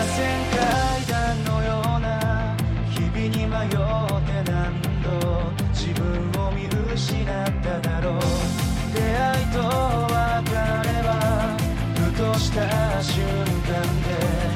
螺旋階段のような日々に迷って何度自分を見失っただろう。出会いと別れはふとした瞬間で